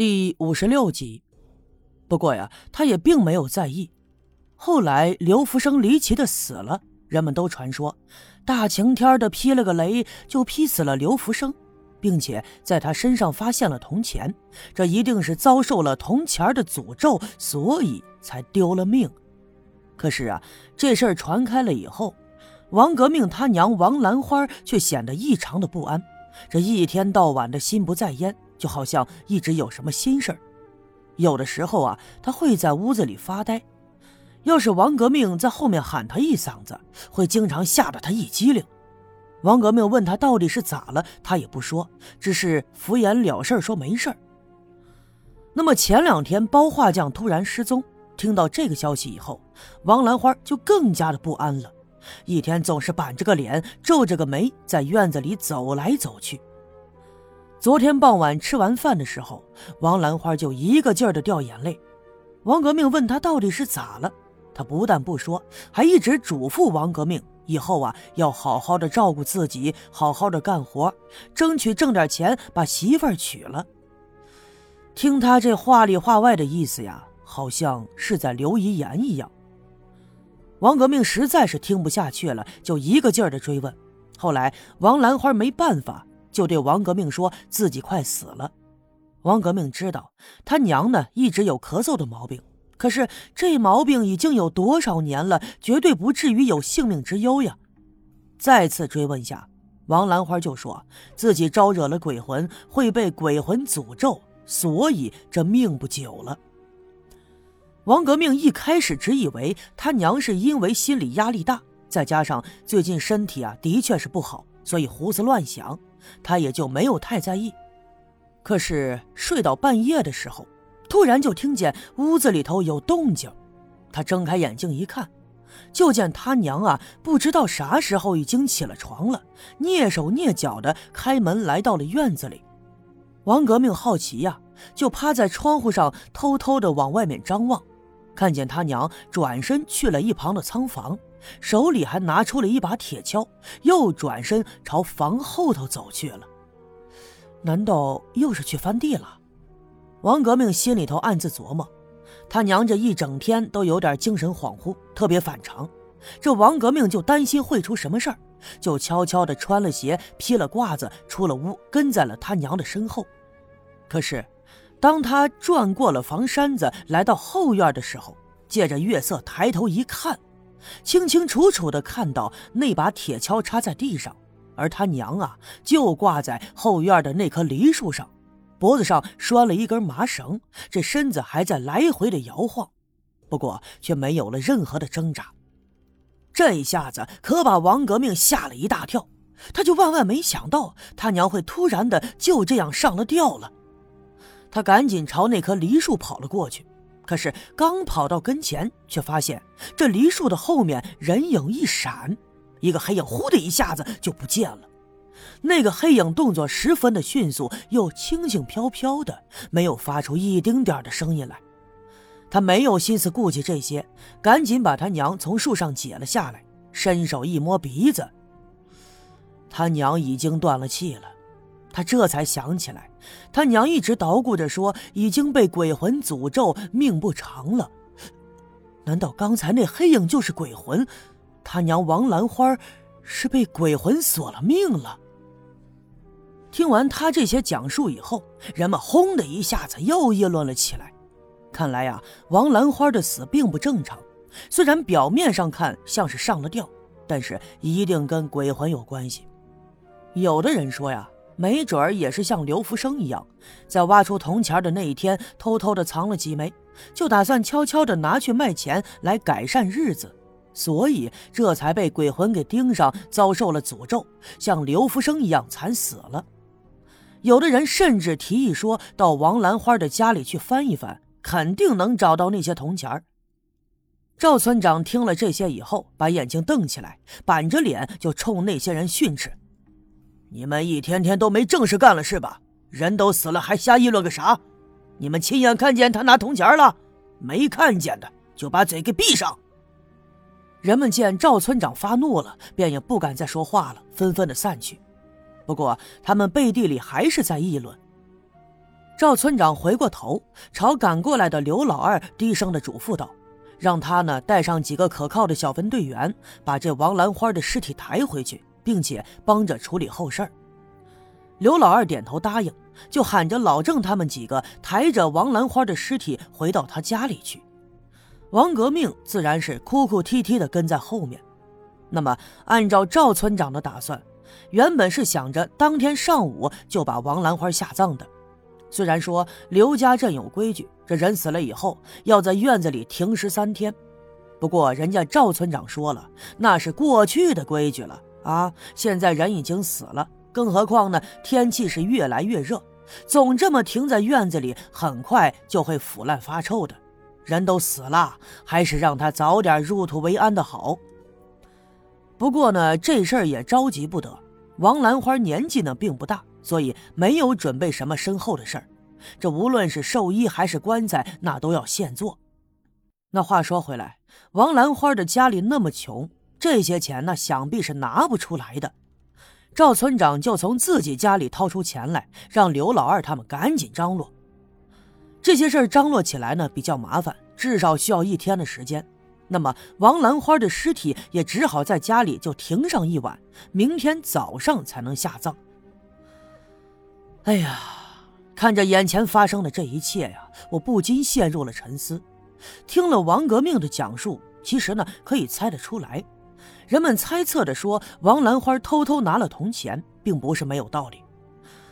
第五十六集。不过呀，他也并没有在意。后来刘福生离奇的死了，人们都传说，大晴天的劈了个雷，就劈死了刘福生，并且在他身上发现了铜钱，这一定是遭受了铜钱的诅咒，所以才丢了命。可是啊，这事儿传开了以后，王革命他娘王兰花却显得异常的不安，这一天到晚的心不在焉。就好像一直有什么心事儿，有的时候啊，他会在屋子里发呆。要是王革命在后面喊他一嗓子，会经常吓得他一激灵。王革命问他到底是咋了，他也不说，只是敷衍了事说没事儿。那么前两天包画匠突然失踪，听到这个消息以后，王兰花就更加的不安了，一天总是板着个脸，皱着个眉，在院子里走来走去。昨天傍晚吃完饭的时候，王兰花就一个劲儿的掉眼泪。王革命问他到底是咋了，他不但不说，还一直嘱咐王革命以后啊要好好的照顾自己，好好的干活，争取挣点钱把媳妇儿娶了。听他这话里话外的意思呀，好像是在留遗言一样。王革命实在是听不下去了，就一个劲儿的追问。后来王兰花没办法。就对王革命说自己快死了。王革命知道他娘呢一直有咳嗽的毛病，可是这毛病已经有多少年了，绝对不至于有性命之忧呀。再次追问下，王兰花就说自己招惹了鬼魂，会被鬼魂诅咒，所以这命不久了。王革命一开始只以为他娘是因为心理压力大，再加上最近身体啊的确是不好，所以胡思乱想。他也就没有太在意，可是睡到半夜的时候，突然就听见屋子里头有动静。他睁开眼睛一看，就见他娘啊，不知道啥时候已经起了床了，蹑手蹑脚的开门来到了院子里。王革命好奇呀，就趴在窗户上偷偷的往外面张望，看见他娘转身去了一旁的仓房。手里还拿出了一把铁锹，又转身朝房后头走去了。难道又是去翻地了？王革命心里头暗自琢磨。他娘这一整天都有点精神恍惚，特别反常。这王革命就担心会出什么事儿，就悄悄地穿了鞋，披了褂子，出了屋，跟在了他娘的身后。可是，当他转过了房山子，来到后院的时候，借着月色抬头一看。清清楚楚的看到那把铁锹插在地上，而他娘啊就挂在后院的那棵梨树上，脖子上拴了一根麻绳，这身子还在来回的摇晃，不过却没有了任何的挣扎。这一下子可把王革命吓了一大跳，他就万万没想到他娘会突然的就这样上了吊了，他赶紧朝那棵梨树跑了过去。可是刚跑到跟前，却发现这梨树的后面人影一闪，一个黑影呼的一下子就不见了。那个黑影动作十分的迅速，又轻轻飘飘的，没有发出一丁点的声音来。他没有心思顾及这些，赶紧把他娘从树上解了下来，伸手一摸鼻子，他娘已经断了气了。他这才想起来，他娘一直捣鼓着说已经被鬼魂诅咒，命不长了。难道刚才那黑影就是鬼魂？他娘王兰花是被鬼魂索了命了？听完他这些讲述以后，人们轰的一下子又议论了起来。看来呀，王兰花的死并不正常，虽然表面上看像是上了吊，但是一定跟鬼魂有关系。有的人说呀。没准儿也是像刘福生一样，在挖出铜钱的那一天，偷偷的藏了几枚，就打算悄悄的拿去卖钱来改善日子，所以这才被鬼魂给盯上，遭受了诅咒，像刘福生一样惨死了。有的人甚至提议说，到王兰花的家里去翻一翻，肯定能找到那些铜钱儿赵村长听了这些以后，把眼睛瞪起来，板着脸就冲那些人训斥。你们一天天都没正事干了是吧？人都死了还瞎议论个啥？你们亲眼看见他拿铜钱了？没看见的就把嘴给闭上。人们见赵村长发怒了，便也不敢再说话了，纷纷的散去。不过他们背地里还是在议论。赵村长回过头，朝赶过来的刘老二低声的嘱咐道：“让他呢带上几个可靠的小分队员，把这王兰花的尸体抬回去，并且帮着处理后事儿。”刘老二点头答应，就喊着老郑他们几个抬着王兰花的尸体回到他家里去。王革命自然是哭哭啼啼的跟在后面。那么，按照赵村长的打算，原本是想着当天上午就把王兰花下葬的。虽然说刘家镇有规矩，这人死了以后要在院子里停尸三天，不过人家赵村长说了，那是过去的规矩了啊！现在人已经死了，更何况呢，天气是越来越热，总这么停在院子里，很快就会腐烂发臭的。人都死了，还是让他早点入土为安的好。不过呢，这事儿也着急不得。王兰花年纪呢并不大。所以没有准备什么身后的事儿，这无论是寿衣还是棺材，那都要现做。那话说回来，王兰花的家里那么穷，这些钱呢，想必是拿不出来的。赵村长就从自己家里掏出钱来，让刘老二他们赶紧张罗。这些事儿张罗起来呢比较麻烦，至少需要一天的时间。那么王兰花的尸体也只好在家里就停上一晚，明天早上才能下葬。哎呀，看着眼前发生的这一切呀，我不禁陷入了沉思。听了王革命的讲述，其实呢可以猜得出来，人们猜测的说王兰花偷偷拿了铜钱，并不是没有道理。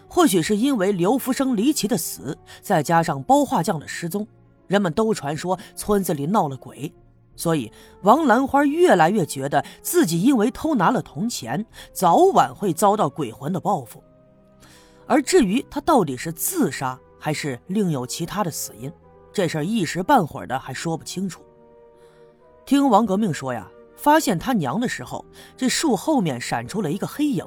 或许是因为刘福生离奇的死，再加上包画匠的失踪，人们都传说村子里闹了鬼，所以王兰花越来越觉得自己因为偷拿了铜钱，早晚会遭到鬼魂的报复。而至于他到底是自杀还是另有其他的死因，这事儿一时半会儿的还说不清楚。听王革命说呀，发现他娘的时候，这树后面闪出了一个黑影，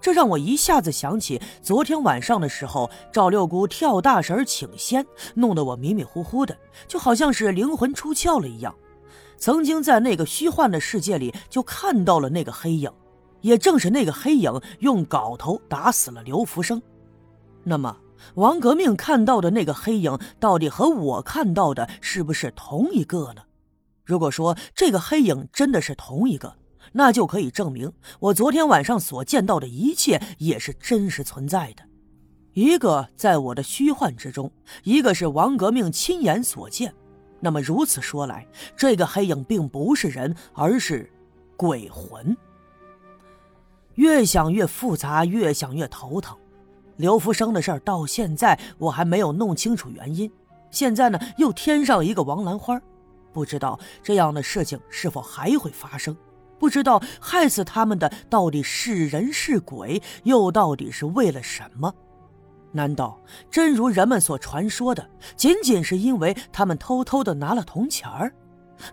这让我一下子想起昨天晚上的时候，赵六姑跳大神请仙，弄得我迷迷糊糊的，就好像是灵魂出窍了一样。曾经在那个虚幻的世界里就看到了那个黑影，也正是那个黑影用镐头打死了刘福生。那么，王革命看到的那个黑影，到底和我看到的是不是同一个呢？如果说这个黑影真的是同一个，那就可以证明我昨天晚上所见到的一切也是真实存在的。一个在我的虚幻之中，一个是王革命亲眼所见。那么如此说来，这个黑影并不是人，而是鬼魂。越想越复杂，越想越头疼。刘福生的事儿到现在我还没有弄清楚原因，现在呢又添上一个王兰花，不知道这样的事情是否还会发生？不知道害死他们的到底是人是鬼，又到底是为了什么？难道真如人们所传说的，仅仅是因为他们偷偷的拿了铜钱儿？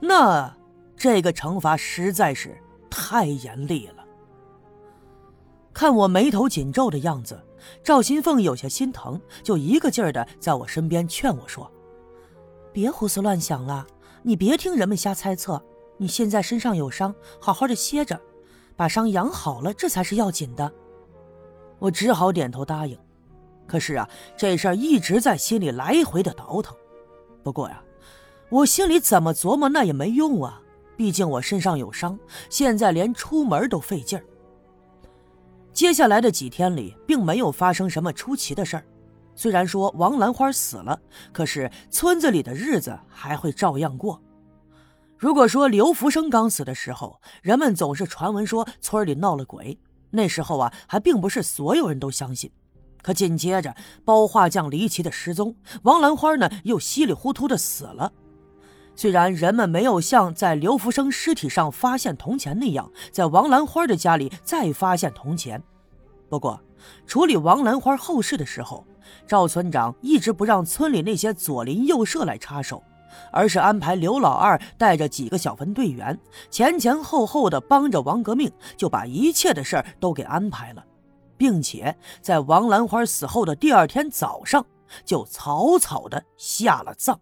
那这个惩罚实在是太严厉了。看我眉头紧皱的样子。赵新凤有些心疼，就一个劲儿的在我身边劝我说：“别胡思乱想了，你别听人们瞎猜测。你现在身上有伤，好好的歇着，把伤养好了，这才是要紧的。”我只好点头答应。可是啊，这事儿一直在心里来回的倒腾。不过呀，我心里怎么琢磨那也没用啊，毕竟我身上有伤，现在连出门都费劲儿。接下来的几天里，并没有发生什么出奇的事儿。虽然说王兰花死了，可是村子里的日子还会照样过。如果说刘福生刚死的时候，人们总是传闻说村里闹了鬼，那时候啊，还并不是所有人都相信。可紧接着包画匠离奇的失踪，王兰花呢又稀里糊涂的死了。虽然人们没有像在刘福生尸体上发现铜钱那样，在王兰花的家里再发现铜钱，不过处理王兰花后事的时候，赵村长一直不让村里那些左邻右舍来插手，而是安排刘老二带着几个小分队员，前前后后的帮着王革命，就把一切的事儿都给安排了，并且在王兰花死后的第二天早上，就草草的下了葬。